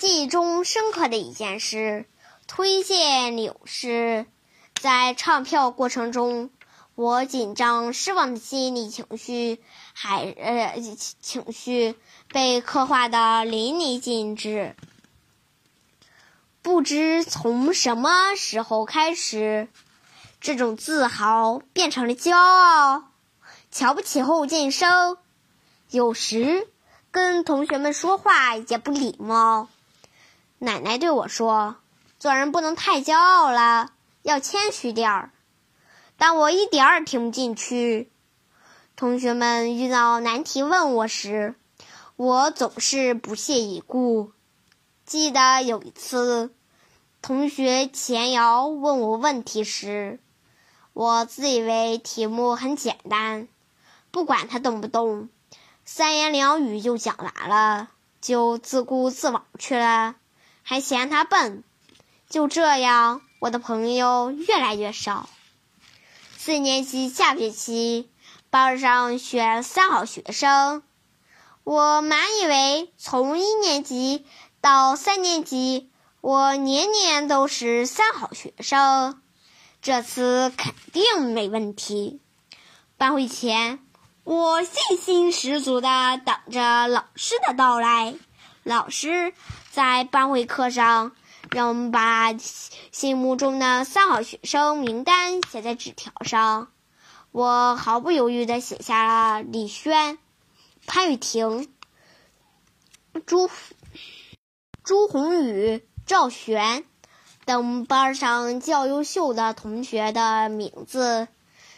记忆中深刻的一件事，推荐柳诗。在唱票过程中，我紧张、失望的心理情绪，还呃情绪被刻画的淋漓尽致。不知从什么时候开始，这种自豪变成了骄傲，瞧不起后进生，有时跟同学们说话也不礼貌。奶奶对我说：“做人不能太骄傲了，要谦虚点儿。”但我一点儿也听不进去。同学们遇到难题问我时，我总是不屑一顾。记得有一次，同学钱瑶问我问题时，我自以为题目很简单，不管他懂不懂，三言两语就讲完了，就自顾自往去了。还嫌他笨，就这样，我的朋友越来越少。四年级下学期，班上选三好学生，我满以为从一年级到三年级，我年年都是三好学生，这次肯定没问题。班会前，我信心十足的等着老师的到来。老师。在班会课上，让我们把心目中的三好学生名单写在纸条上。我毫不犹豫地写下了李轩、潘雨婷、朱朱红宇、赵璇等班上较优秀的同学的名字，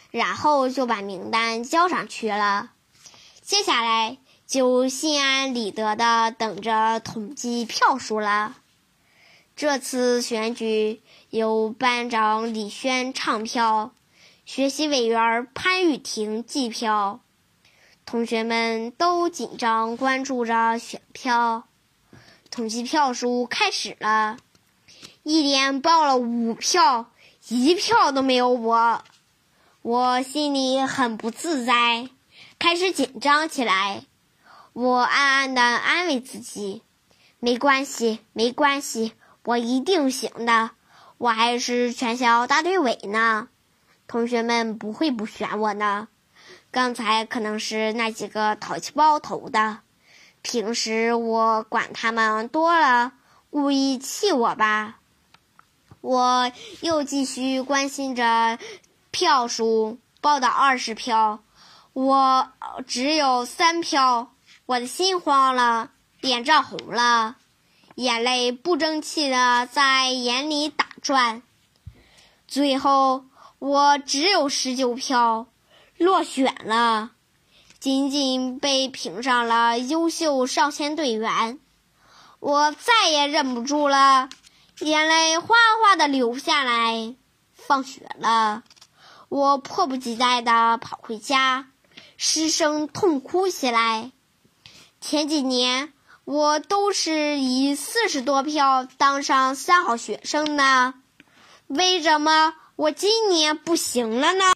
然后就把名单交上去了。接下来。就心安理得的等着统计票数了。这次选举由班长李轩唱票，学习委员潘玉婷计票，同学们都紧张关注着选票。统计票数开始了，一连报了五票，一票都没有我，我心里很不自在，开始紧张起来。我暗暗的安慰自己：“没关系，没关系，我一定行的。我还是全校大队委呢，同学们不会不选我的。刚才可能是那几个淘气包投的，平时我管他们多了，故意气我吧。”我又继续关心着票数，报到二十票，我只有三票。我的心慌了，脸涨红了，眼泪不争气的在眼里打转。最后，我只有十九票，落选了，仅仅被评上了优秀少先队员。我再也忍不住了，眼泪哗哗的流下来。放学了，我迫不及待的跑回家，失声痛哭起来。前几年我都是以四十多票当上三好学生呢，为什么我今年不行了呢？